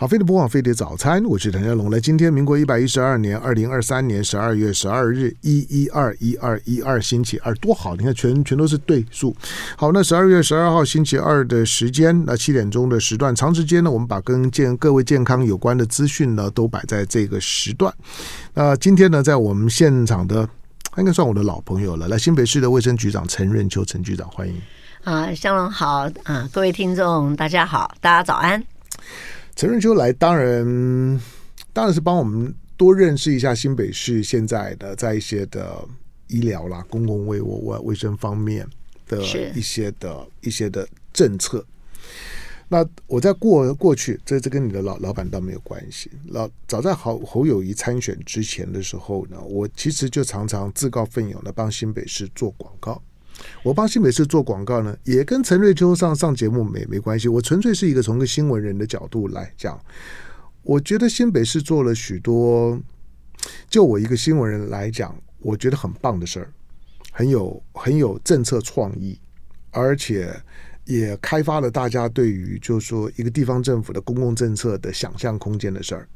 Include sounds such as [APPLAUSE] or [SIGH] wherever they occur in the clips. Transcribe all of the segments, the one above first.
好，飞碟播放飞碟早餐，我是陈家龙。来，今天民国一百一十二年二零二三年十二月十二日，一一二一二一二星期二，多好！你看，全全都是对数。好，那十二月十二号星期二的时间，那七点钟的时段，长时间呢，我们把跟健各位健康有关的资讯呢，都摆在这个时段。那今天呢，在我们现场的，应该算我的老朋友了。来，新北市的卫生局长陈润秋，陈局长，欢迎。啊，香龙好啊，各位听众大家好，大家早安。陈润秋来，当然当然是帮我们多认识一下新北市现在的在一些的医疗啦、公共卫卫卫生方面的一些的一些的政策。那我在过过去，这这跟你的老老板倒没有关系。老早在侯侯友谊参选之前的时候呢，我其实就常常自告奋勇的帮新北市做广告。我帮新北市做广告呢，也跟陈瑞秋上上节目没没关系。我纯粹是一个从个新闻人的角度来讲，我觉得新北市做了许多，就我一个新闻人来讲，我觉得很棒的事儿，很有很有政策创意，而且也开发了大家对于就是说一个地方政府的公共政策的想象空间的事儿。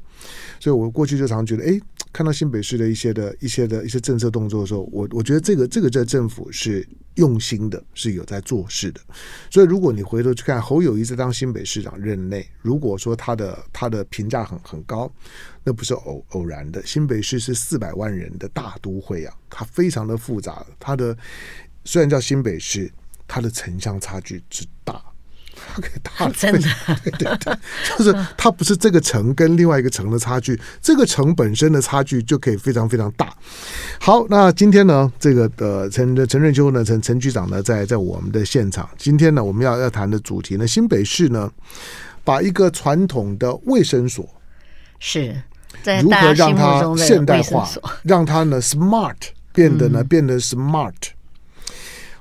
所以我过去就常觉得，哎。看到新北市的一些的一些的一些政策动作的时候，我我觉得这个这个在政府是用心的，是有在做事的。所以如果你回头去看侯友谊在当新北市长任内，如果说他的他的评价很很高，那不是偶偶然的。新北市是四百万人的大都会啊，它非常的复杂。它的虽然叫新北市，它的城乡差距之大。给大 [LAUGHS] 真的，对对对，就是它不是这个城跟另外一个城的差距，这个城本身的差距就可以非常非常大。好，那今天呢，这个呃陈陈润秋呢，陈陈局长呢，在在我们的现场。今天呢，我们要要谈的主题呢，新北市呢，把一个传统的卫生所是如何让它现代化，让它呢 smart 变得呢、嗯、变得 smart。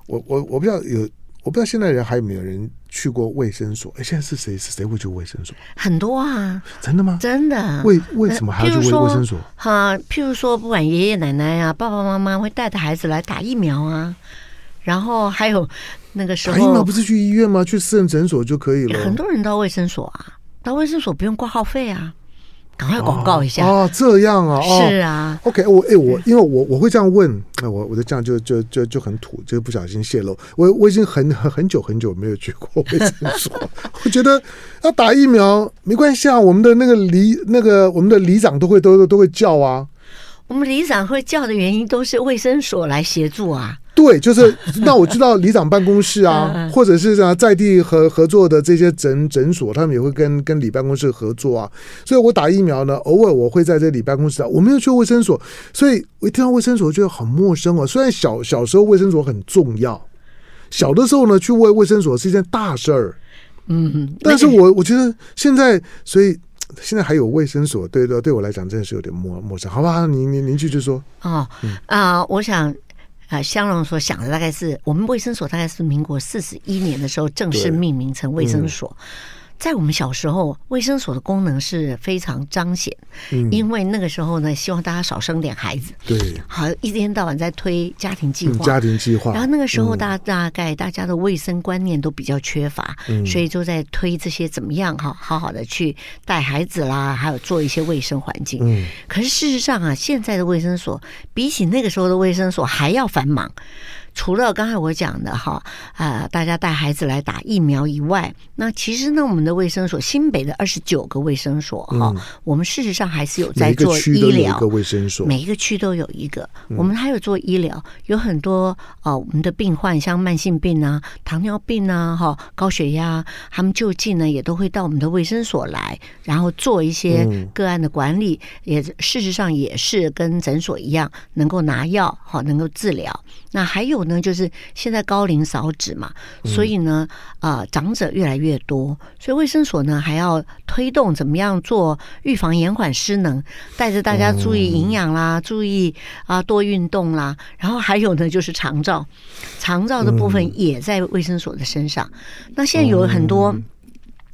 我我我不知道有。我不知道现在人还有没有人去过卫生所？哎，现在是谁是谁会去卫生所？很多啊，真的吗？真的。为为什么还要去卫卫生所？哈，譬如说，不管爷爷奶奶啊，爸爸妈妈会带着孩子来打疫苗啊，然后还有那个时候，打疫苗不是去医院吗？去私人诊所就可以了。很多人到卫生所啊，到卫生所不用挂号费啊。赶快广告一下。哦，哦，这样啊，哦、是啊，OK，我哎，我因为我我会这样问，那我我就这样就就就就很土，就不小心泄露。我我已经很很很久很久没有去过 [LAUGHS] 卫生所，我觉得要打疫苗没关系啊，我们的那个里那个我们的里长都会都都会叫啊，我们里长会叫的原因都是卫生所来协助啊。对，就是 [LAUGHS] 那我知道里长办公室啊，或者是啊在地合合作的这些诊诊所，他们也会跟跟里办公室合作啊。所以我打疫苗呢，偶尔我会在这里办公室啊，我没有去卫生所，所以我一听到卫生所觉得很陌生哦。虽然小小时候卫生所很重要，小的时候呢去卫卫生所是一件大事儿，嗯，但是我我觉得现在，所以现在还有卫生所，对对，对我来讲真的是有点陌陌生，好吧？您您您继续说哦啊、呃，我想。啊，香龙所想的大概是我们卫生所，大概是民国四十一年的时候正式命名成卫生所。在我们小时候，卫生所的功能是非常彰显，嗯，因为那个时候呢，希望大家少生点孩子，对，好一天到晚在推家庭计划，家庭计划。然后那个时候大大概大家的卫生观念都比较缺乏，嗯，所以就在推这些怎么样哈，好好的去带孩子啦，还有做一些卫生环境。嗯，可是事实上啊，现在的卫生所比起那个时候的卫生所还要繁忙。除了刚才我讲的哈啊、呃，大家带孩子来打疫苗以外，那其实呢，我们的卫生所新北的二十九个卫生所哈、嗯，我们事实上还是有在做医疗，每一个卫生所，每一个区都有一个。我们还有做医疗，有很多啊、呃，我们的病患像慢性病啊、糖尿病啊、哈高血压，他们就近呢也都会到我们的卫生所来，然后做一些个案的管理，嗯、也事实上也是跟诊所一样，能够拿药哈，能够治疗。那还有呢，就是现在高龄少子嘛，所以呢，啊、呃，长者越来越多，所以卫生所呢还要推动怎么样做预防延缓失能，带着大家注意营养啦，注意啊多运动啦，然后还有呢就是长照，长照的部分也在卫生所的身上。那现在有很多。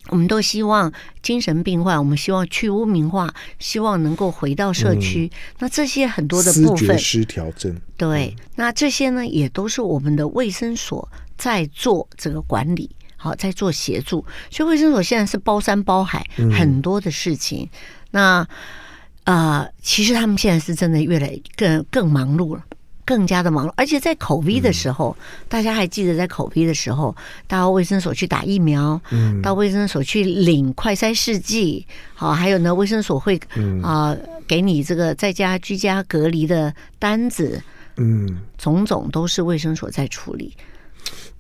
我们都希望精神病患，我们希望去污名化，希望能够回到社区。嗯、那这些很多的部分，失调症，对，那这些呢，也都是我们的卫生所在做这个管理。好在做协助，所以卫生所现在是包山包海，很多的事情。嗯、那啊、呃，其实他们现在是真的越来越更更忙碌了。更加的忙碌，而且在口鼻的时候，嗯、大家还记得在口鼻的时候，到卫生所去打疫苗，嗯、到卫生所去领快筛试剂，好，还有呢，卫生所会啊、嗯。呃、给你这个在家居家隔离的单子，嗯，种种都是卫生所在处理。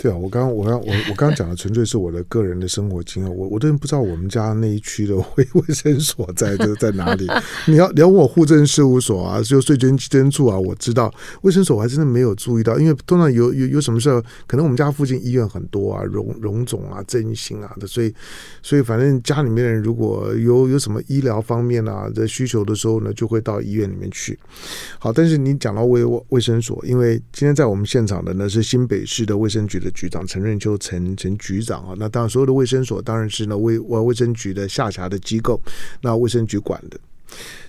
对啊，我刚我刚我我刚刚讲的纯粹是我的个人的生活经验，我我都不知道我们家那一区的 [LAUGHS] 卫卫生所在这在哪里。你要你要问我户政事务所啊，就税捐稽征处啊，我知道卫生所我还真的没有注意到，因为通常有有有什么事，可能我们家附近医院很多啊，荣荣总啊、振兴啊的，所以所以反正家里面人如果有有什么医疗方面啊的需求的时候呢，就会到医院里面去。好，但是你讲到卫卫生所，因为今天在我们现场的呢是新北市的卫生局的。局长陈润秋，陈陈局长啊，那当然所有的卫生所当然是呢卫卫生局的下辖的机构，那卫生局管的。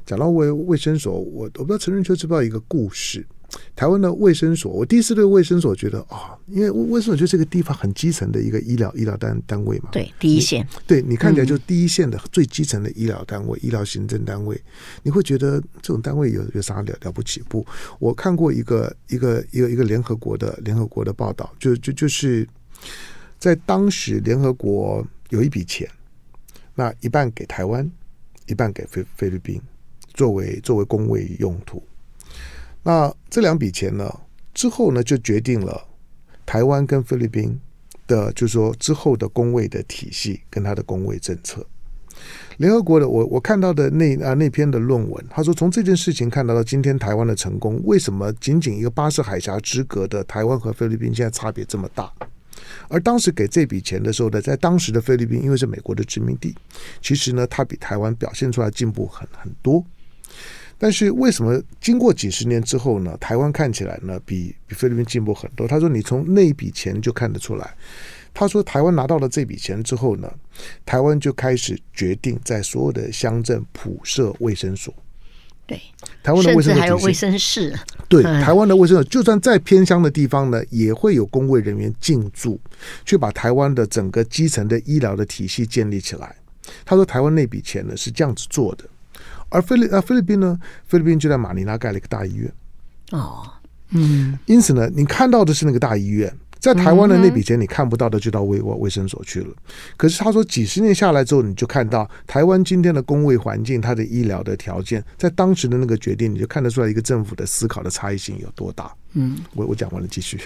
讲到卫卫生所，我我不知道陈润秋知不知道一个故事。台湾的卫生所，我第一次对卫生所觉得啊、哦，因为卫生所就是这个地方很基层的一个医疗医疗单单位嘛，对，第一线，对你看起来就是第一线的最基层的医疗单位、嗯、医疗行政单位，你会觉得这种单位有有啥了了不起不？我看过一个一个一个一个联合国的联合国的报道，就就就是在当时联合国有一笔钱，那一半给台湾，一半给菲菲律宾，作为作为公卫用途。那这两笔钱呢，之后呢就决定了台湾跟菲律宾的，就是说之后的公位的体系跟他的公位政策。联合国的我我看到的那啊那篇的论文，他说从这件事情看到了今天台湾的成功，为什么仅仅一个巴士海峡之隔的台湾和菲律宾现在差别这么大？而当时给这笔钱的时候呢，在当时的菲律宾因为是美国的殖民地，其实呢它比台湾表现出来进步很很多。但是为什么经过几十年之后呢？台湾看起来呢比比菲律宾进步很多。他说：“你从那一笔钱就看得出来。”他说：“台湾拿到了这笔钱之后呢，台湾就开始决定在所有的乡镇普设卫生所。对，台湾的卫生所还有卫生室。对，台湾的卫生所，就算再偏乡的地方呢，也会有公卫人员进驻，去把台湾的整个基层的医疗的体系建立起来。他说，台湾那笔钱呢是这样子做的。”而菲律啊菲律宾呢？菲律宾就在马尼拉盖了一个大医院。哦，嗯，因此呢，你看到的是那个大医院。在台湾的那笔钱，你看不到的就到卫卫生所去了。可是他说，几十年下来之后，你就看到台湾今天的工位环境，它的医疗的条件，在当时的那个决定，你就看得出来一个政府的思考的差异性有多大。嗯，我我讲完了，继续。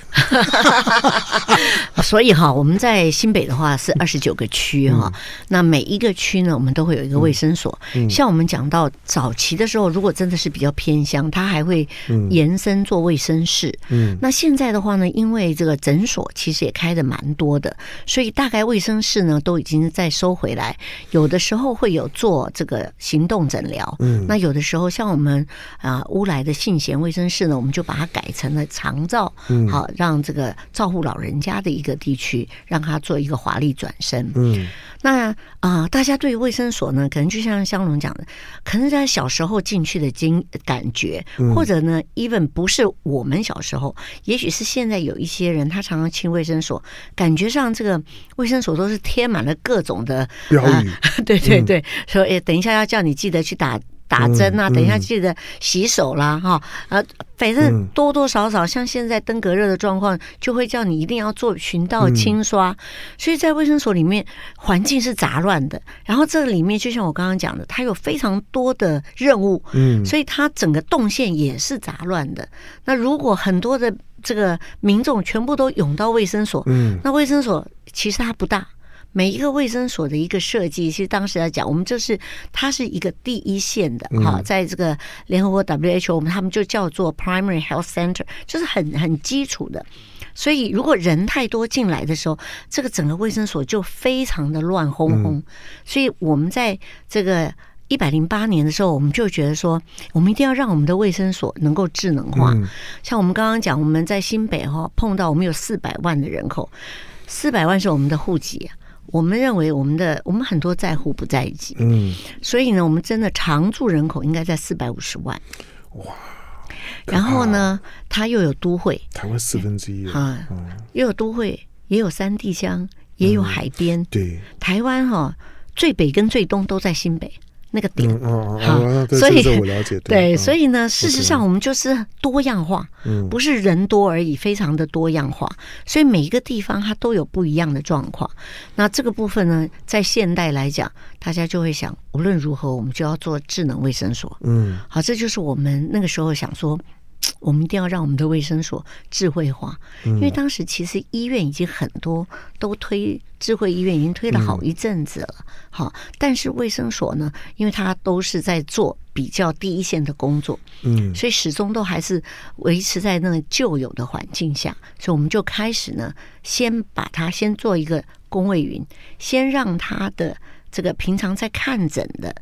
[LAUGHS] 所以哈，我们在新北的话是二十九个区哈，嗯、那每一个区呢，我们都会有一个卫生所。嗯、像我们讲到早期的时候，如果真的是比较偏乡，它还会延伸做卫生室。嗯，那现在的话呢，因为这个诊所其实也开的蛮多的，所以大概卫生室呢都已经在收回来。有的时候会有做这个行动诊疗。嗯，那有的时候像我们啊乌来的信贤卫生室呢，我们就把它改成。那长照，好让这个照顾老人家的一个地区，让他做一个华丽转身。嗯，那啊、呃，大家对卫生所呢，可能就像香龙讲的，可能在小时候进去的经感觉，或者呢，even 不是我们小时候，也许是现在有一些人，他常常进卫生所，感觉上这个卫生所都是贴满了各种的标语、[LAUGHS] 呃，对对对，说哎，等一下要叫你记得去打。打针啊，等一下记得洗手啦，哈、嗯，呃，反正多多少少像现在登革热的状况，就会叫你一定要做循道清刷。嗯、所以在卫生所里面，环境是杂乱的。然后这里面就像我刚刚讲的，它有非常多的任务，嗯，所以它整个动线也是杂乱的。那如果很多的这个民众全部都涌到卫生所，嗯，那卫生所其实它不大。每一个卫生所的一个设计，其实当时来讲，我们就是它是一个第一线的哈，在这个联合国 WHO，我们他们就叫做 Primary Health Center，就是很很基础的。所以如果人太多进来的时候，这个整个卫生所就非常的乱哄哄。所以我们在这个一百零八年的时候，我们就觉得说，我们一定要让我们的卫生所能够智能化。像我们刚刚讲，我们在新北哈碰到我们有四百万的人口，四百万是我们的户籍。我们认为，我们的我们很多在户不在籍，嗯，所以呢，我们真的常住人口应该在四百五十万，哇！然后呢，它又有都会，台湾四分之一啊，又有都会，也有山地乡，也有海边。嗯、对，台湾哈、哦、最北跟最东都在新北。那个点，所以我了解。[LAUGHS] 对，对，所以呢，事实上我们就是多样化，嗯，不是人多而已，非常的多样化。所以每一个地方它都有不一样的状况。那这个部分呢，在现代来讲，大家就会想，无论如何，我们就要做智能卫生所。嗯，好，这就是我们那个时候想说。我们一定要让我们的卫生所智慧化，因为当时其实医院已经很多都推智慧医院，已经推了好一阵子了。好，但是卫生所呢，因为它都是在做比较第一线的工作，嗯，所以始终都还是维持在那个旧有的环境下，所以我们就开始呢，先把它先做一个公卫云，先让它的这个平常在看诊的。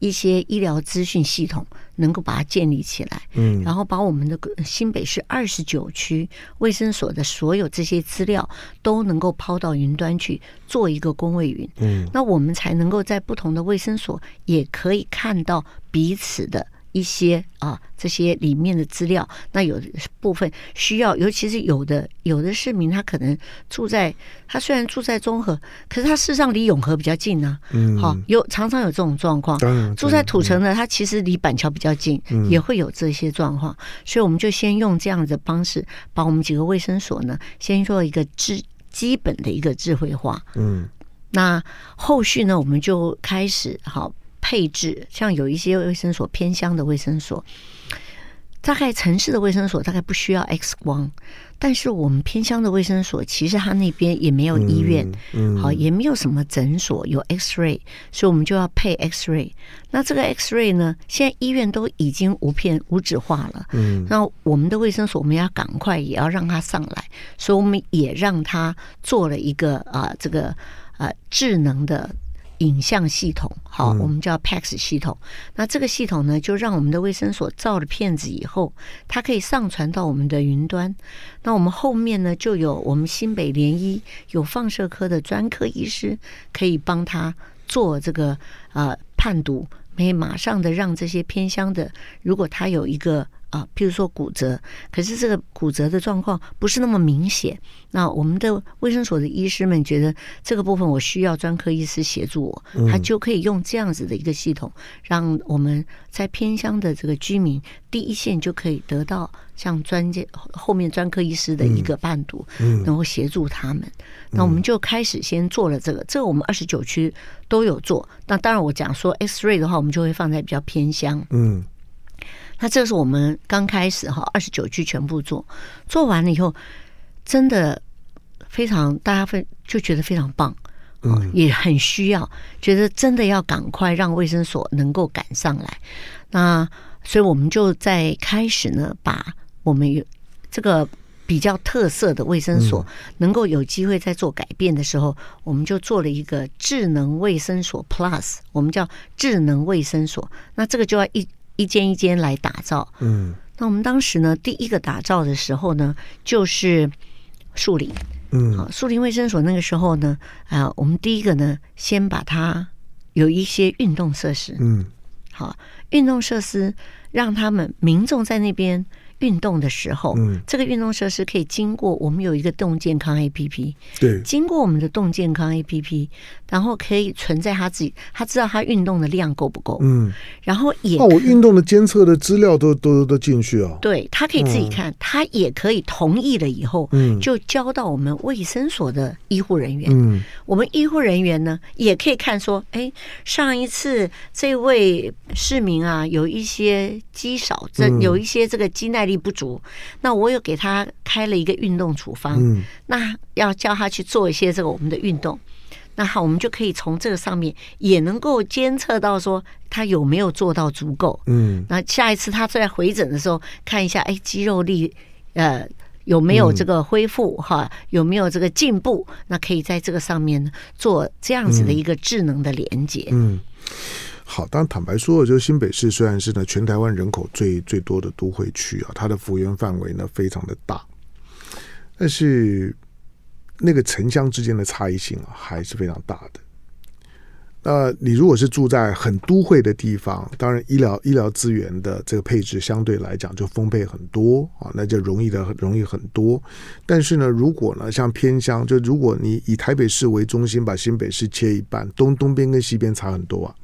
一些医疗资讯系统能够把它建立起来，嗯，然后把我们的新北市二十九区卫生所的所有这些资料都能够抛到云端去做一个公卫云，嗯，那我们才能够在不同的卫生所也可以看到彼此的。一些啊，这些里面的资料，那有的部分需要，尤其是有的有的市民，他可能住在他虽然住在中和，可是他事实上离永和比较近呢、啊。嗯，好，有常常有这种状况。住在土城呢，他其实离板桥比较近，也会有这些状况。所以我们就先用这样的方式，把我们几个卫生所呢，先做一个智基本的一个智慧化。嗯，那后续呢，我们就开始好。配置像有一些卫生所偏乡的卫生所，大概城市的卫生所大概不需要 X 光，但是我们偏乡的卫生所其实它那边也没有医院，嗯，好也没有什么诊所有 X ray，所以我们就要配 X ray。那这个 X ray 呢，现在医院都已经无片无纸化了，嗯，那我们的卫生所我们要赶快也要让它上来，所以我们也让它做了一个啊这个啊智能的。影像系统，好，我们叫 PACS 系统。那这个系统呢，就让我们的卫生所照了片子以后，它可以上传到我们的云端。那我们后面呢，就有我们新北联医有放射科的专科医师，可以帮他做这个呃判读，可以马上的让这些偏乡的，如果他有一个。啊，譬如说骨折，可是这个骨折的状况不是那么明显。那我们的卫生所的医师们觉得这个部分我需要专科医师协助我，他就可以用这样子的一个系统，让我们在偏乡的这个居民第一线就可以得到像专家后面专科医师的一个伴读，能够协助他们。那我们就开始先做了这个，这个我们二十九区都有做。那当然我讲说 X-ray 的话，我们就会放在比较偏乡，嗯。那这是我们刚开始哈，二十九区全部做，做完了以后，真的非常大家非就觉得非常棒，嗯，也很需要，觉得真的要赶快让卫生所能够赶上来。那所以我们就在开始呢，把我们有这个比较特色的卫生所能够有机会在做改变的时候，我们就做了一个智能卫生所 Plus，我们叫智能卫生所。那这个就要一。一间一间来打造，嗯，那我们当时呢，第一个打造的时候呢，就是树林，嗯，好，树林卫生所那个时候呢，啊，我们第一个呢，先把它有一些运动设施，嗯，好，运动设施让他们民众在那边。运动的时候，嗯，这个运动设施可以经过我们有一个动健康 APP，对，经过我们的动健康 APP，然后可以存在他自己，他知道他运动的量够不够，嗯，然后也哦，我运动的监测的资料都都都进去啊，对，他可以自己看，他也可以同意了以后，嗯，就交到我们卫生所的医护人员，嗯，我们医护人员呢也可以看说，哎，上一次这位市民啊有一些肌少症，有一些这个肌耐力。力不足，那我有给他开了一个运动处方，嗯，那要叫他去做一些这个我们的运动，那好，我们就可以从这个上面也能够监测到说他有没有做到足够，嗯，那下一次他再回诊的时候看一下，哎，肌肉力呃有没有这个恢复哈，有没有这个进步，那可以在这个上面做这样子的一个智能的连接，嗯。嗯好，当坦白说，就是新北市虽然是呢全台湾人口最最多的都会区啊，它的幅员范围呢非常的大，但是那个城乡之间的差异性啊还是非常大的。呃，你如果是住在很都会的地方，当然医疗医疗资源的这个配置相对来讲就丰沛很多啊，那就容易的容易很多。但是呢，如果呢像偏乡，就如果你以台北市为中心，把新北市切一半，东东边跟西边差很多啊。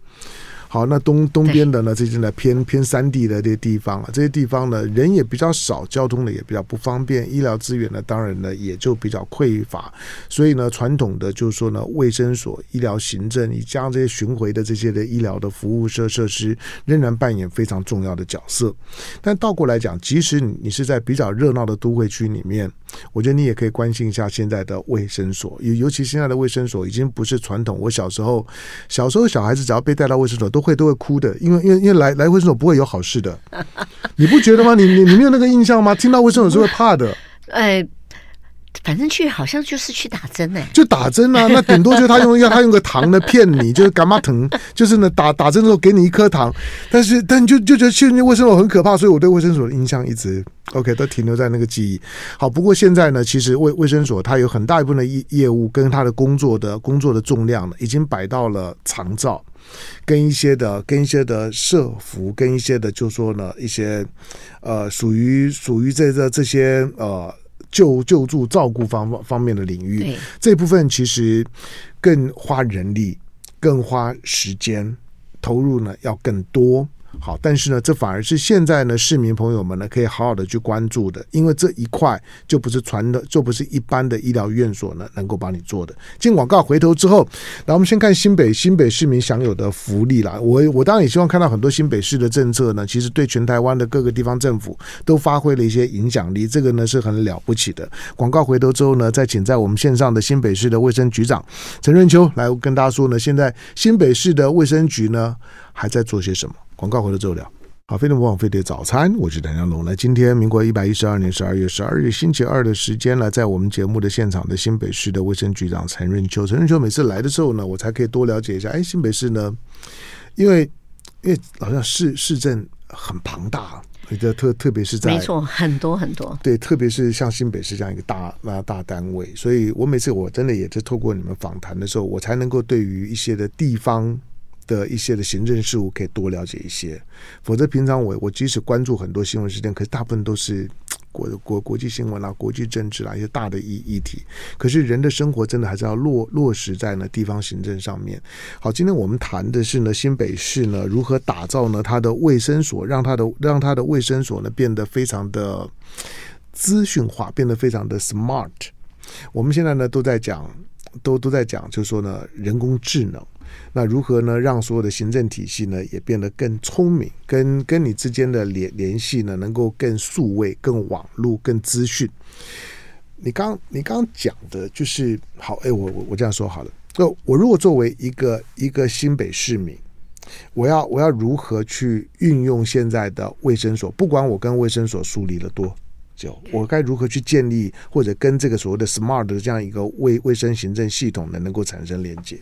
好，那东东边的呢，这些呢偏偏山地的这些地方啊，这些地方呢人也比较少，交通呢也比较不方便，医疗资源呢当然呢也就比较匮乏，所以呢传统的就是说呢卫生所、医疗行政，你加上这些巡回的这些的医疗的服务设设施，仍然扮演非常重要的角色。但倒过来讲，即使你你是在比较热闹的都会区里面，我觉得你也可以关心一下现在的卫生所，尤尤其现在的卫生所已经不是传统。我小时候小时候小孩子只要被带到卫生所，都会都会哭的，因为因为因为来来卫生所不会有好事的，你不觉得吗？你你你没有那个印象吗？听到卫生所是会怕的。[LAUGHS] 哎，反正去好像就是去打针呢、欸，就打针啊。[LAUGHS] 那顶多就是他用要他用个糖呢骗你，就是干嘛疼，[LAUGHS] 就是呢打打针的时候给你一颗糖。但是但就就觉得去卫生所很可怕，所以我对卫生所的印象一直 OK 都停留在那个记忆。好，不过现在呢，其实卫卫生所它有很大一部分的业业务跟它的工作的工作的重量呢，已经摆到了长照。跟一些的，跟一些的社服，跟一些的，就说呢，一些呃，属于属于这这这些呃救救助照顾方方面的领域，这部分其实更花人力，更花时间投入呢，要更多。好，但是呢，这反而是现在呢，市民朋友们呢，可以好好的去关注的，因为这一块就不是传的，就不是一般的医疗院所呢能够帮你做的。进广告回头之后，那我们先看新北新北市民享有的福利啦。我我当然也希望看到很多新北市的政策呢，其实对全台湾的各个地方政府都发挥了一些影响力，这个呢是很了不起的。广告回头之后呢，再请在我们线上的新北市的卫生局长陈润秋来跟大家说呢，现在新北市的卫生局呢还在做些什么？广告回来之后聊。好，飞碟模仿飞碟早餐，我是谭湘龙。来，今天民国一百一十二年十二月十二日星期二的时间呢，在我们节目的现场的新北市的卫生局长陈润秋。陈润秋每次来的时候呢，我才可以多了解一下。哎，新北市呢，因为因为好像市市政很庞大，特特特别是在没错，很多很多。对，特别是像新北市这样一个大那大单位，所以我每次我真的也是透过你们访谈的时候，我才能够对于一些的地方。的一些的行政事务可以多了解一些，否则平常我我即使关注很多新闻事件，可是大部分都是 [TSK] 国国国际新闻啦、国际政治啦一些大的议议题。可是人的生活真的还是要落落实在呢地方行政上面。好，今天我们谈的是呢新北市呢如何打造呢它的卫生所，让它的让它的卫生所呢变得非常的 [TSK] 资讯化，变得非常的 smart。我们现在呢都在讲，都都在讲，就是说呢人工智能。那如何呢？让所有的行政体系呢也变得更聪明，跟跟你之间的联联系呢能够更数位、更网络、更资讯。你刚你刚讲的就是好，哎，我我我这样说好了。就我如果作为一个一个新北市民，我要我要如何去运用现在的卫生所？不管我跟卫生所疏离了多久，我该如何去建立或者跟这个所谓的 smart 的这样一个卫卫生行政系统呢能够产生连接？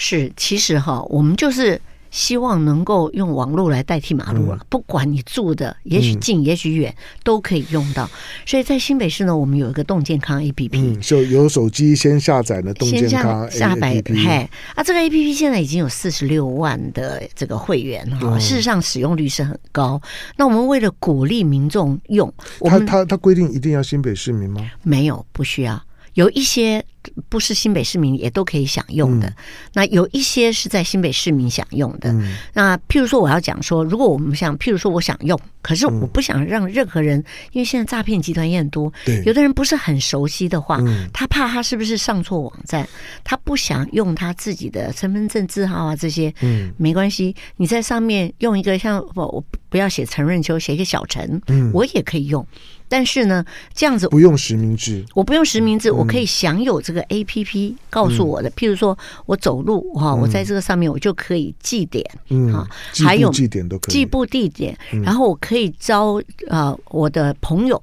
是，其实哈，我们就是希望能够用网络来代替马路了。嗯、不管你住的也许近，也许远，都可以用到。所以在新北市呢，我们有一个动健康 APP，嗯、就有手机先下载了动健康 APP。下载，嘿，啊，这个 APP 现在已经有四十六万的这个会员哈，嗯、事实上使用率是很高。那我们为了鼓励民众用，他他他规定一定要新北市民吗？没有，不需要。有一些不是新北市民也都可以享用的，嗯、那有一些是在新北市民享用的。嗯、那譬如说，我要讲说，如果我们想，譬如说，我想用，可是我不想让任何人，嗯、因为现在诈骗集团也很多，有的人不是很熟悉的话，嗯、他怕他是不是上错网站，他不想用他自己的身份证字号啊这些，嗯，没关系，你在上面用一个像我我不要写陈润秋，写一个小陈，嗯，我也可以用。但是呢，这样子不用实名制，我不用实名制，嗯、我可以享有这个 APP 告诉我的，嗯、譬如说我走路哈，嗯、我在这个上面我就可以记点，嗯，哈，还有记点都可以。记步地点，然后我可以招呃我的朋友。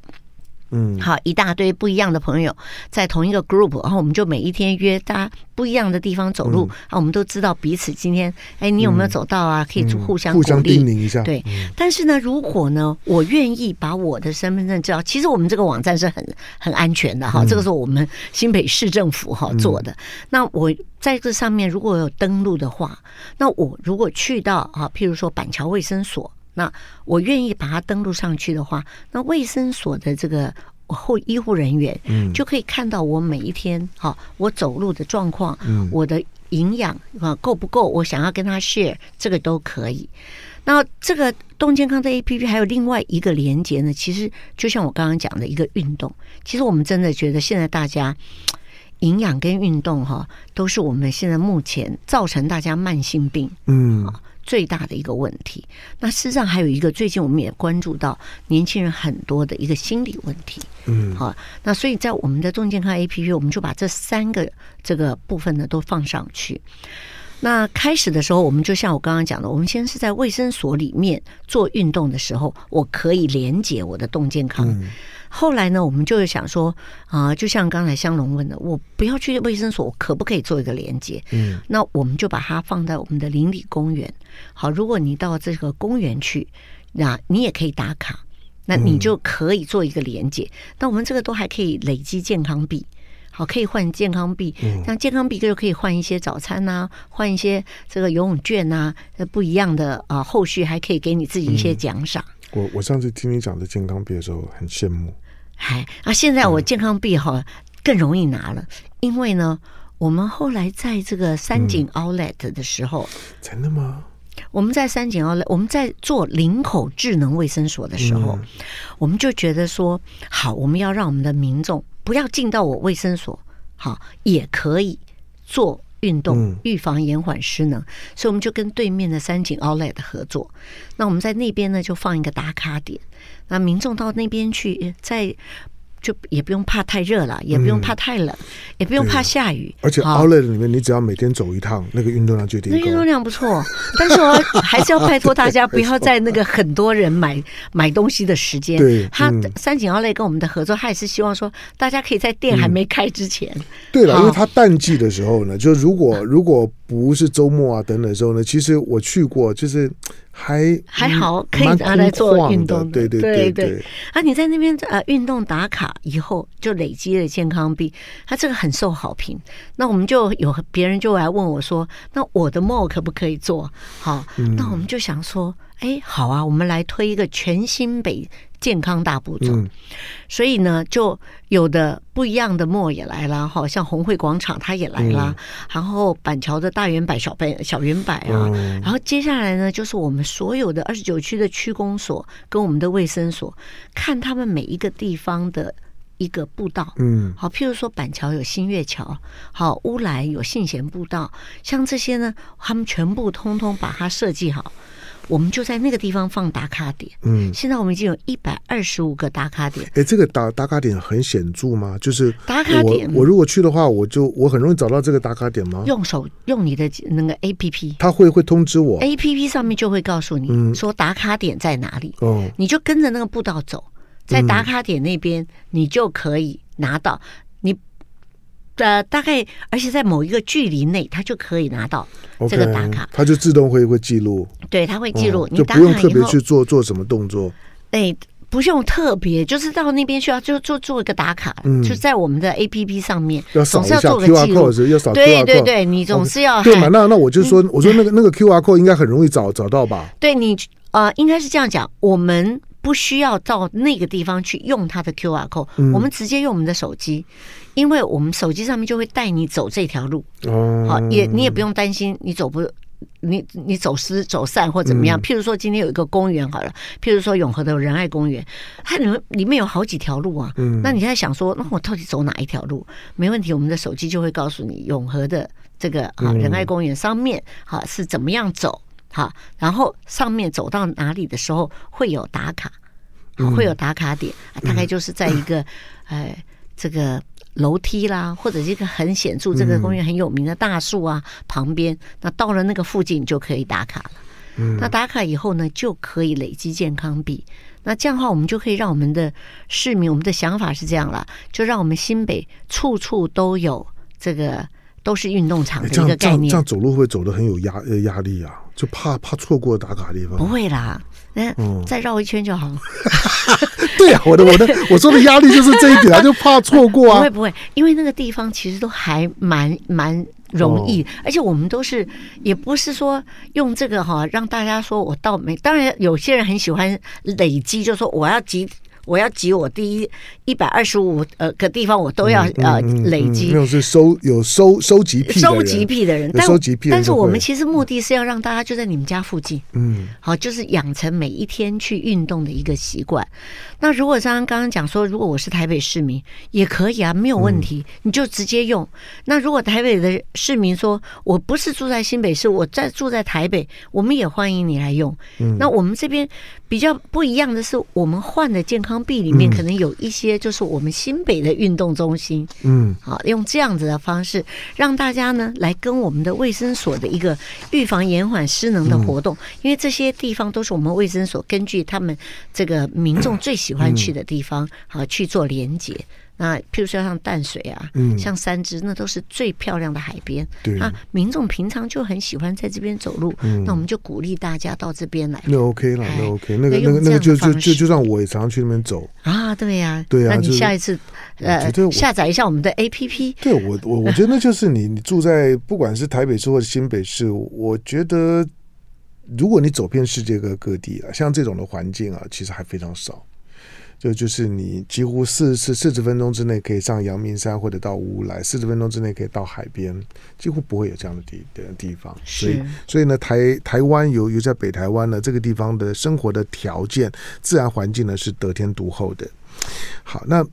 嗯，好，一大堆不一样的朋友在同一个 group，然后我们就每一天约大家不一样的地方走路，啊、嗯，我们都知道彼此今天，哎，你有没有走到啊？可以互相鼓励、互相叮咛一下。对，但是呢，如果呢，我愿意把我的身份证知道，其实我们这个网站是很很安全的哈，这个是我们新北市政府哈做的。那我在这上面如果有登录的话，那我如果去到啊，譬如说板桥卫生所。那我愿意把它登录上去的话，那卫生所的这个后医护人员，嗯，就可以看到我每一天哈，我走路的状况，嗯，我的营养啊够不够，我想要跟他 share 这个都可以。那这个动健康的 APP 还有另外一个连接呢，其实就像我刚刚讲的一个运动，其实我们真的觉得现在大家营养跟运动哈，都是我们现在目前造成大家慢性病，嗯。最大的一个问题，那事实上还有一个，最近我们也关注到年轻人很多的一个心理问题，嗯，好，那所以在我们的重健康 APP，我们就把这三个这个部分呢都放上去。那开始的时候，我们就像我刚刚讲的，我们先是在卫生所里面做运动的时候，我可以连接我的动健康。嗯后来呢，我们就想说啊、呃，就像刚才香龙问的，我不要去卫生所，我可不可以做一个连接？嗯，那我们就把它放在我们的邻里公园。好，如果你到这个公园去，那你也可以打卡，那你就可以做一个连接。那我们这个都还可以累积健康币，好，可以换健康币。像健康币就可以换一些早餐呐、啊，换一些这个游泳券呐、啊，不一样的啊，后续还可以给你自己一些奖赏。我我上次听你讲的健康币的时候，很羡慕。哎，啊，现在我健康币哈更容易拿了，嗯、因为呢，我们后来在这个三井 Outlet 的时候，嗯、真的吗？我们在三井 Outlet，我们在做林口智能卫生所的时候，嗯、我们就觉得说，好，我们要让我们的民众不要进到我卫生所，好，也可以做运动，预防延缓失能，嗯、所以我们就跟对面的三井 Outlet 合作，那我们在那边呢就放一个打卡点。那民众到那边去，在就也不用怕太热了，也不用怕太冷，嗯、也不用怕下雨。而且 Outlet 里面，你只要每天走一趟，那个运动量就定。那运动量不错，[LAUGHS] 但是我还是要拜托大家，不要在那个很多人买 [LAUGHS] 买东西的时间。对，他三井 Outlet 跟我们的合作，他也是希望说，大家可以在店还没开之前。嗯、对了，因为他淡季的时候呢，就如果如果不是周末啊等等的时候呢，其实我去过，就是。还还好，可以拿来做运动。对对对对。啊，你在那边呃运动打卡以后，就累积了健康币，它这个很受好评。那我们就有别人就来问我说：“那我的 mall 可不可以做？”好，那我们就想说。哎，好啊，我们来推一个全新北健康大步走。嗯、所以呢，就有的不一样的 mall 也来了，好像红会广场它也来了，嗯、然后板桥的大圆柏、小百、小圆柏啊，嗯、然后接下来呢，就是我们所有的二十九区的区公所跟我们的卫生所，看他们每一个地方的一个步道，嗯，好，譬如说板桥有新月桥，好，乌来有信贤步道，像这些呢，他们全部通通把它设计好。我们就在那个地方放打卡点。嗯，现在我们已经有一百二十五个打卡点。哎，这个打打卡点很显著吗？就是打卡点，我如果去的话，我就我很容易找到这个打卡点吗？用手用你的那个 APP，他会会通知我。APP 上面就会告诉你说打卡点在哪里。哦，你就跟着那个步道走，在打卡点那边，你就可以拿到。呃，大概，而且在某一个距离内，他就可以拿到这个打卡，他就自动会会记录。对，他会记录，你就不用特别去做做什么动作。哎，不用特别，就是到那边需要就做做一个打卡，就在我们的 APP 上面，总是要做个记录。要扫对对对，你总是要对嘛？那那我就说，我说那个那个 QR code 应该很容易找找到吧？对你呃，应该是这样讲，我们。不需要到那个地方去用它的 QR code，嗯、我们直接用我们的手机，因为我们手机上面就会带你走这条路。哦，好，也你也不用担心你走不，你你走失走散或怎么样。嗯、譬如说今天有一个公园好了，譬如说永和的仁爱公园，它里面里面有好几条路啊。嗯，那你现在想说，那我到底走哪一条路？没问题，我们的手机就会告诉你永和的这个啊仁爱公园上面好是怎么样走。好，然后上面走到哪里的时候会有打卡，会有打卡点，大概就是在一个呃这个楼梯啦，或者一个很显著这个公园很有名的大树啊旁边，那到了那个附近就可以打卡了。那打卡以后呢，就可以累积健康币。那这样的话，我们就可以让我们的市民，我们的想法是这样了，就让我们新北处处都有这个都是运动场的一个概念。这样，这样，走路会走得很有压压力啊？就怕怕错过打卡地方？不会啦，那再绕一圈就好了。[LAUGHS] 对呀、啊，我的我的 [LAUGHS] 我说的压力就是这一点啊，就怕错过啊。不会不会，因为那个地方其实都还蛮蛮。容易，而且我们都是，也不是说用这个哈，让大家说我到没。当然，有些人很喜欢累积，就说我要集。我要集我第一一百二十五呃个地方，我都要呃累积。那种是收有收收集癖收集癖的人，但但是我们其实目的是要让大家就在你们家附近，嗯，好，就是养成每一天去运动的一个习惯。那如果像刚刚讲说，如果我是台北市民也可以啊，没有问题，你就直接用。那如果台北的市民说我不是住在新北市，我在住在台北，我们也欢迎你来用。那我们这边比较不一样的是，我们换的健康。壁里面可能有一些，就是我们新北的运动中心，嗯，好，用这样子的方式让大家呢来跟我们的卫生所的一个预防延缓失能的活动，因为这些地方都是我们卫生所根据他们这个民众最喜欢去的地方，好去做连结。那譬如说像淡水啊，嗯，像三芝，那都是最漂亮的海边。对啊，民众平常就很喜欢在这边走路，嗯，那我们就鼓励大家到这边来。那 OK 了，那 OK，那个那个那个就就就就让我也常常去那边走啊。对呀，对呀。那你下一次呃下载一下我们的 APP。对我我我觉得那就是你你住在不管是台北市或者新北市，我觉得如果你走遍世界各各地啊，像这种的环境啊，其实还非常少。就就是你几乎四四四十分钟之内可以上阳明山或者到乌来，四十分钟之内可以到海边，几乎不会有这样的地的地方。所以所以呢，台台湾由于在北台湾呢这个地方的生活的条件、自然环境呢是得天独厚的。好，那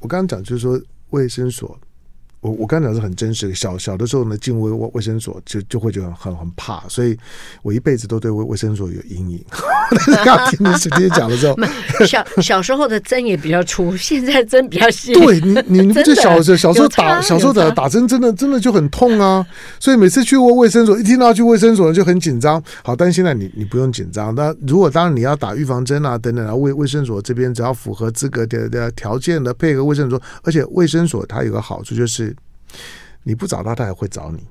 我刚刚讲就是说卫生所。我我刚才讲是很真实的，小小的时候呢，进卫卫卫生所就就会觉得很很怕，所以我一辈子都对卫卫生所有阴影。[LAUGHS] 刚听你直接讲的时候，小小时候的针也比较粗，现在针比较细。对你，你们这小时候小时候打小时候打打针，真的真的就很痛啊！所以每次去卫卫生所，一听到去卫生所就很紧张。好，但是现在你你不用紧张。那如果当然你要打预防针啊等等啊，卫卫生所这边只要符合资格的的条件的，配合卫生所，而且卫生所它有个好处就是。你不找他，他也会找你。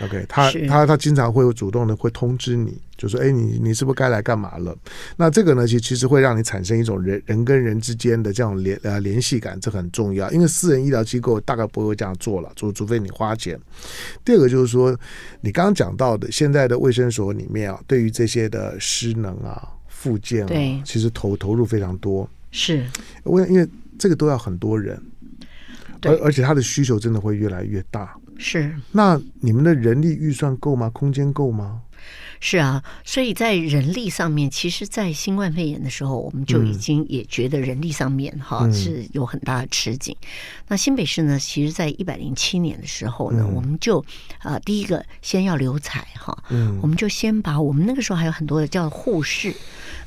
OK，他他他经常会主动的会通知你，就说：“哎，你你是不是该来干嘛了？”那这个呢，其其实会让你产生一种人人跟人之间的这种联呃联系感，这很重要。因为私人医疗机构大概不会这样做了，除除非你花钱。第二个就是说，你刚刚讲到的现在的卫生所里面啊，对于这些的失能啊、附件啊，对，其实投投入非常多。是，为因为这个都要很多人。而而且它的需求真的会越来越大，是。那你们的人力预算够吗？空间够吗？是啊，所以在人力上面，其实，在新冠肺炎的时候，我们就已经也觉得人力上面哈、嗯、是有很大的吃紧。嗯、那新北市呢，其实，在一百零七年的时候呢，嗯、我们就啊、呃，第一个先要留才哈，嗯，我们就先把我们那个时候还有很多的叫护士。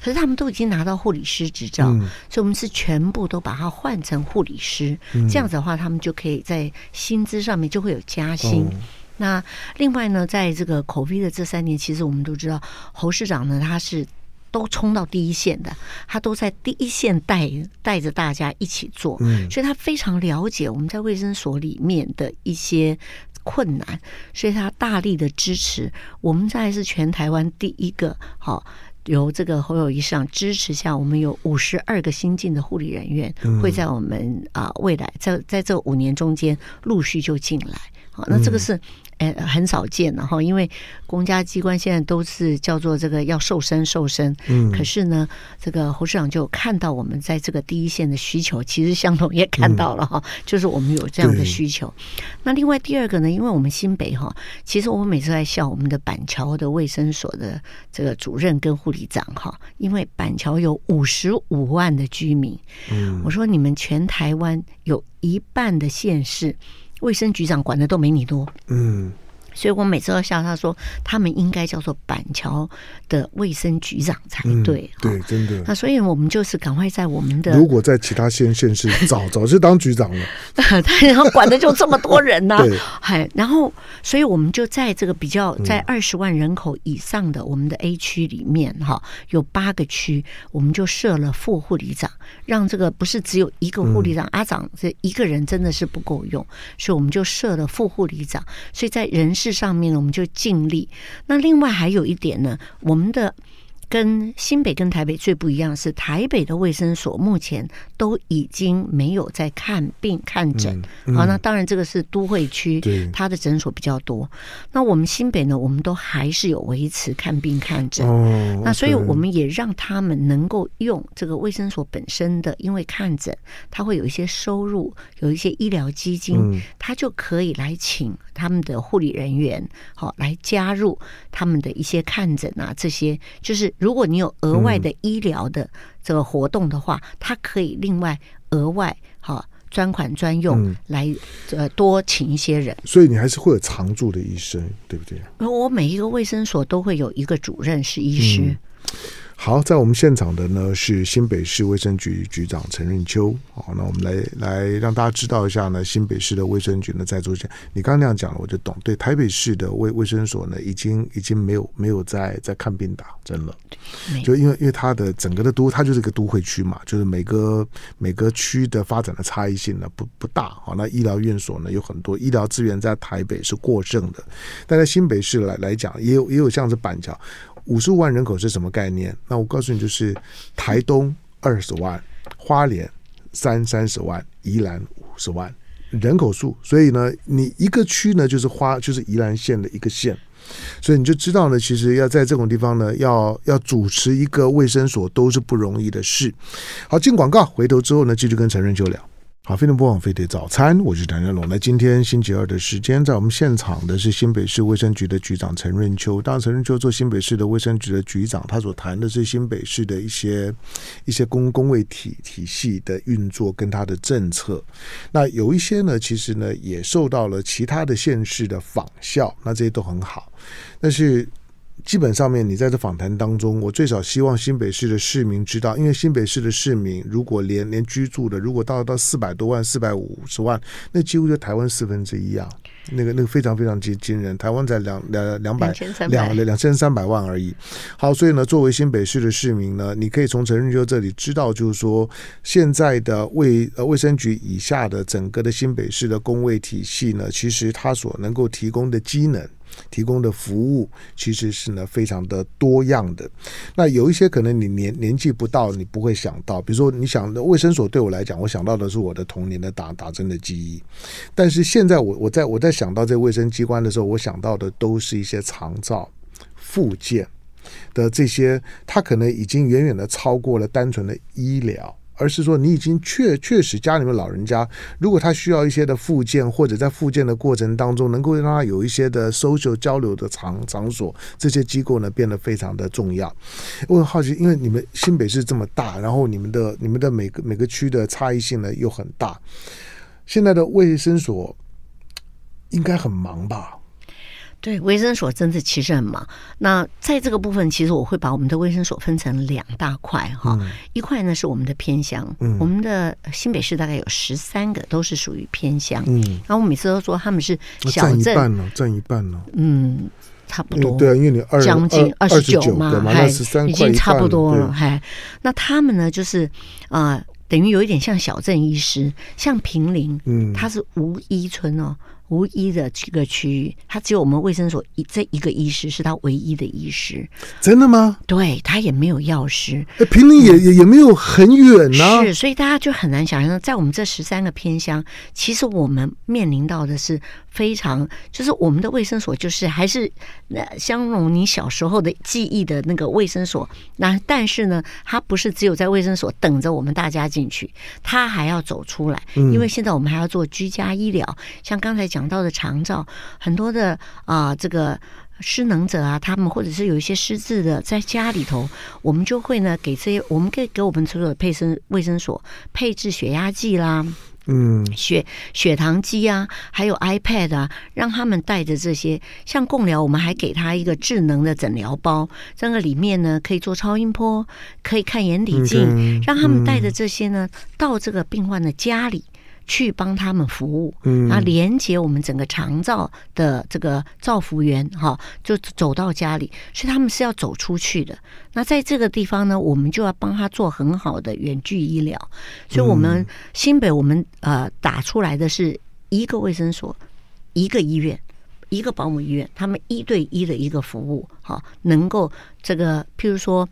可是他们都已经拿到护理师执照，嗯、所以我们是全部都把它换成护理师。嗯、这样子的话，他们就可以在薪资上面就会有加薪。哦、那另外呢，在这个 COVID 的这三年，其实我们都知道侯市长呢，他是都冲到第一线的，他都在第一线带带着大家一起做，嗯、所以他非常了解我们在卫生所里面的一些困难，所以他大力的支持。我们在是全台湾第一个好。由这个侯友谊市长支持下，我们有五十二个新进的护理人员会在我们啊未来在在这五年中间陆续就进来。好，那这个是。哎，很少见的哈，因为公家机关现在都是叫做这个要瘦身瘦身，嗯，可是呢，这个侯市长就看到我们在这个第一线的需求，其实相同也看到了哈，嗯、就是我们有这样的需求。那另外第二个呢，因为我们新北哈，其实我们每次在笑我们的板桥的卫生所的这个主任跟护理长哈，因为板桥有五十五万的居民，嗯，我说你们全台湾有一半的县市。卫生局长管的都没你多，嗯，所以我每次都笑他说，他们应该叫做板桥的卫生局长才对，嗯、对，真的。那所以我们就是赶快在我们的，如果在其他县县市 [LAUGHS] 早早就当局长了，他然后管的就这么多人呢、啊，[LAUGHS] 对。嗨，然后，所以我们就在这个比较在二十万人口以上的我们的 A 区里面，哈，有八个区，我们就设了副护理长，让这个不是只有一个护理长，阿长这一个人真的是不够用，所以我们就设了副护理长，所以在人事上面呢，我们就尽力。那另外还有一点呢，我们的。跟新北跟台北最不一样是，台北的卫生所目前都已经没有在看病看诊。好、嗯嗯啊，那当然这个是都会区，它的诊所比较多。那我们新北呢，我们都还是有维持看病看诊。哦，那所以我们也让他们能够用这个卫生所本身的，因为看诊，他会有一些收入，有一些医疗基金，他就可以来请他们的护理人员，好来加入他们的一些看诊啊，这些就是。如果你有额外的医疗的这个活动的话，嗯、它可以另外额外哈专款专用来呃多请一些人，所以你还是会有常驻的医生，对不对？我每一个卫生所都会有一个主任是医师。嗯好，在我们现场的呢是新北市卫生局局长陈润秋。好，那我们来来让大家知道一下呢，新北市的卫生局呢在做些。你刚刚那样讲了，我就懂。对，台北市的卫卫生所呢，已经已经没有没有在在看病打针了。就因为因为它的整个的都，它就是一个都会区嘛，就是每个每个区的发展的差异性呢不不大。好，那医疗院所呢有很多，医疗资源在台北是过剩的，但在新北市来来讲，也有也有像是板桥。五十五万人口是什么概念？那我告诉你，就是台东二十万，花莲三三十万，宜兰五十万人口数。所以呢，你一个区呢，就是花就是宜兰县的一个县，所以你就知道呢，其实要在这种地方呢，要要主持一个卫生所都是不容易的事。好，进广告，回头之后呢，继续跟陈润秋聊。好，飞碟播放飞碟早餐，我是谭家龙。那今天星期二的时间，在我们现场的是新北市卫生局的局长陈润秋。当，陈润秋做新北市的卫生局的局长，他所谈的是新北市的一些一些公公卫体体系的运作跟他的政策。那有一些呢，其实呢也受到了其他的县市的仿效，那这些都很好，但是。基本上面，你在这访谈当中，我最少希望新北市的市民知道，因为新北市的市民如果连连居住的，如果到到四百多万、四百五十万，那几乎就台湾四分之一啊，那个那个非常非常惊惊人，台湾才两两两百两两千三百万而已。好，所以呢，作为新北市的市民呢，你可以从陈润秋这里知道，就是说现在的卫呃卫生局以下的整个的新北市的公卫体系呢，其实它所能够提供的机能。提供的服务其实是呢非常的多样的，那有一些可能你年年纪不到，你不会想到，比如说你想的卫生所，对我来讲，我想到的是我的童年的打打针的记忆，但是现在我我在我在想到这卫生机关的时候，我想到的都是一些长照、附件的这些，它可能已经远远的超过了单纯的医疗。而是说，你已经确确实家里面老人家，如果他需要一些的复健，或者在复健的过程当中，能够让他有一些的 social 交流的场场所，这些机构呢变得非常的重要。我很好奇，因为你们新北市这么大，然后你们的你们的每个每个区的差异性呢又很大，现在的卫生所应该很忙吧？对，卫生所真的其实很忙。那在这个部分，其实我会把我们的卫生所分成两大块哈。嗯、一块呢是我们的偏乡，嗯、我们的新北市大概有十三个都是属于偏乡。嗯，然后我每次都说他们是小镇，占一半了，占一半了。嗯，差不多。对啊，因为你二将近二十九嘛，还已经差不多了。还那他们呢，就是啊、呃，等于有一点像小镇医师，像平林，嗯，他是无医村哦。无医的这个区域，他只有我们卫生所一这一个医师是他唯一的医师。真的吗？对，他也没有药师。平林也也也没有很远呢、啊。是，所以大家就很难想象，在我们这十三个偏乡，其实我们面临到的是非常，就是我们的卫生所就是还是呃相容你小时候的记忆的那个卫生所。那但是呢，它不是只有在卫生所等着我们大家进去，它还要走出来，因为现在我们还要做居家医疗，像刚才讲。讲到的长照，很多的啊、呃，这个失能者啊，他们或者是有一些失智的，在家里头，我们就会呢给这些，我们可以给我们所有的配生卫生所配置血压计啦，嗯，血血糖机啊，还有 iPad 啊，让他们带着这些，像共疗，我们还给他一个智能的诊疗包，这个里面呢可以做超音波，可以看眼底镜，让他们带着这些呢到这个病患的家里。去帮他们服务，嗯，啊连接我们整个长照的这个照服员哈，就走到家里，所以他们是要走出去的。那在这个地方呢，我们就要帮他做很好的远距医疗。所以，我们新北我们呃打出来的是一个卫生所，一个医院，一个保姆医院，他们一对一的一个服务，哈，能够这个譬如说。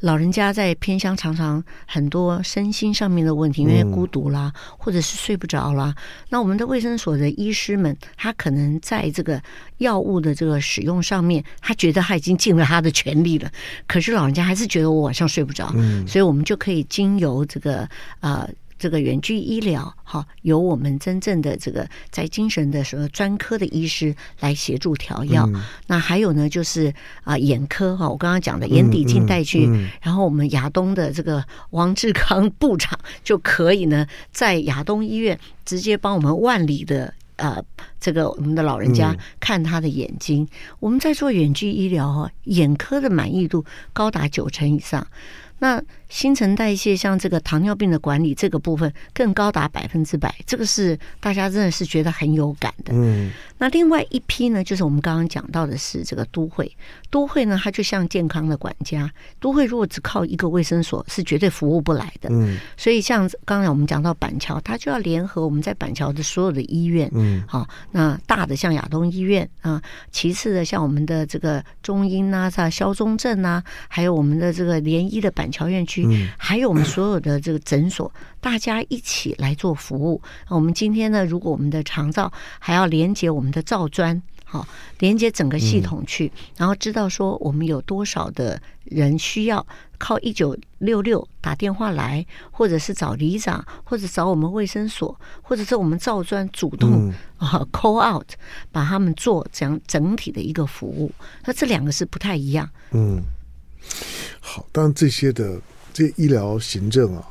老人家在偏乡常常很多身心上面的问题，因为孤独啦，或者是睡不着啦。那我们的卫生所的医师们，他可能在这个药物的这个使用上面，他觉得他已经尽了他的全力了，可是老人家还是觉得我晚上睡不着，所以我们就可以经由这个呃。这个远距医疗，哈，由我们真正的这个在精神的什么专科的医师来协助调药。嗯、那还有呢，就是啊，眼科哈，我刚刚讲的眼底镜带去，嗯嗯嗯、然后我们亚东的这个王志康部长就可以呢，在亚东医院直接帮我们万里的呃这个我们的老人家看他的眼睛。嗯、我们在做远距医疗哈，眼科的满意度高达九成以上。那新陈代谢像这个糖尿病的管理这个部分更高达百分之百，这个是大家真的是觉得很有感的。嗯，那另外一批呢，就是我们刚刚讲到的是这个都会，都会呢，它就像健康的管家，都会如果只靠一个卫生所是绝对服务不来的。嗯，所以像刚才我们讲到板桥，它就要联合我们在板桥的所有的医院。嗯，好，那大的像亚东医院啊，其次的像我们的这个中英啊、像肖中正啊，还有我们的这个联医的板桥院区。嗯，还有我们所有的这个诊所，大家一起来做服务。我们今天呢，如果我们的长照还要连接我们的照砖，好，连接整个系统去，然后知道说我们有多少的人需要靠一九六六打电话来，或者是找里长，或者找我们卫生所，或者是我们照专主动啊 call out，把他们做这样整体的一个服务。那这两个是不太一样。嗯，好，当然这些的。这医疗行政啊，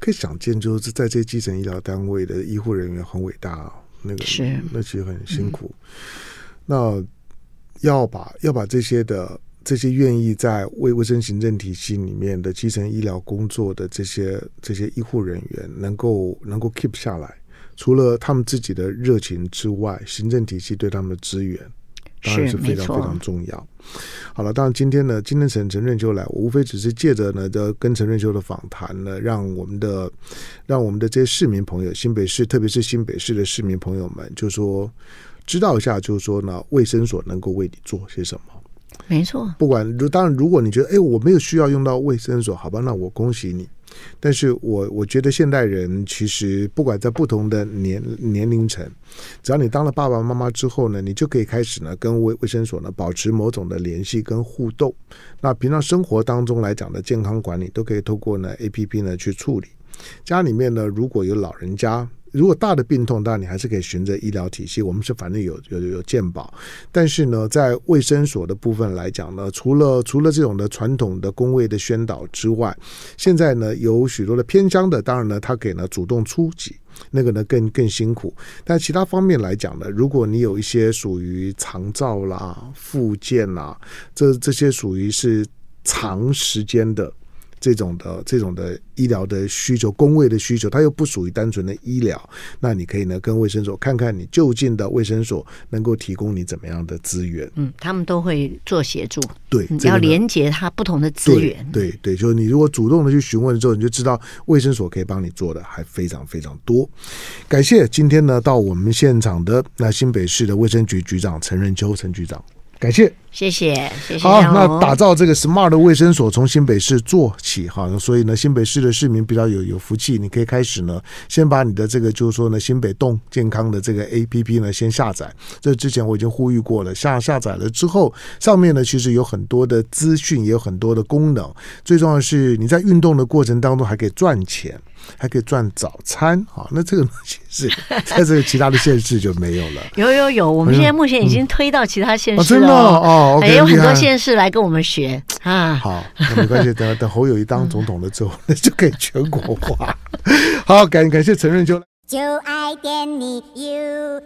可以想见，就是在这些基层医疗单位的医护人员很伟大啊，那个是那其实很辛苦。嗯、那要把要把这些的这些愿意在卫卫生行政体系里面的基层医疗工作的这些这些医护人员，能够能够 keep 下来，除了他们自己的热情之外，行政体系对他们的资源。当然是非常非常重要。好了，当然今天呢，今天陈陈润秋来，我无非只是借着呢的跟陈润秋的访谈呢，让我们的让我们的这些市民朋友，新北市特别是新北市的市民朋友们，就说知道一下，就是说呢，卫生所能够为你做些什么。没错，不管如当然，如果你觉得哎，我没有需要用到卫生所，好吧，那我恭喜你。但是我我觉得现代人其实不管在不同的年年龄层，只要你当了爸爸妈妈之后呢，你就可以开始呢跟卫卫生所呢保持某种的联系跟互动。那平常生活当中来讲的健康管理都可以透过呢 APP 呢去处理。家里面呢如果有老人家。如果大的病痛，当然你还是可以循着医疗体系。我们是反正有有有健保，但是呢，在卫生所的部分来讲呢，除了除了这种的传统的工位的宣导之外，现在呢有许多的偏乡的，当然呢，他给呢主动出击，那个呢更更辛苦。但其他方面来讲呢，如果你有一些属于长照啦、复健啦，这这些属于是长时间的。这种的这种的医疗的需求，工位的需求，它又不属于单纯的医疗。那你可以呢，跟卫生所看看你就近的卫生所能够提供你怎么样的资源。嗯，他们都会做协助。对，你要连接它不同的资源。对对，对，就是你如果主动的去询问之后，你就知道卫生所可以帮你做的还非常非常多。感谢今天呢到我们现场的那新北市的卫生局局长陈仁秋陈局长。感谢，谢谢，谢谢。好，那打造这个 smart 的卫生所从新北市做起哈，所以呢，新北市的市民比较有有福气，你可以开始呢，先把你的这个就是说呢，新北动健康的这个 APP 呢先下载。这之前我已经呼吁过了，下下载了之后，上面呢其实有很多的资讯，也有很多的功能。最重要的是你在运动的过程当中还可以赚钱。还可以赚早餐，好，那这个其实 [LAUGHS] 在这个其他的县市就没有了。有有有，我们现在目前已经推到其他县市了，真的哦，还有很多县市来跟我们学啊。好，那没关系，等等侯友宜当总统了之后，那就可以全国化。[LAUGHS] 好，感感谢陈润秋。就爱点你 U。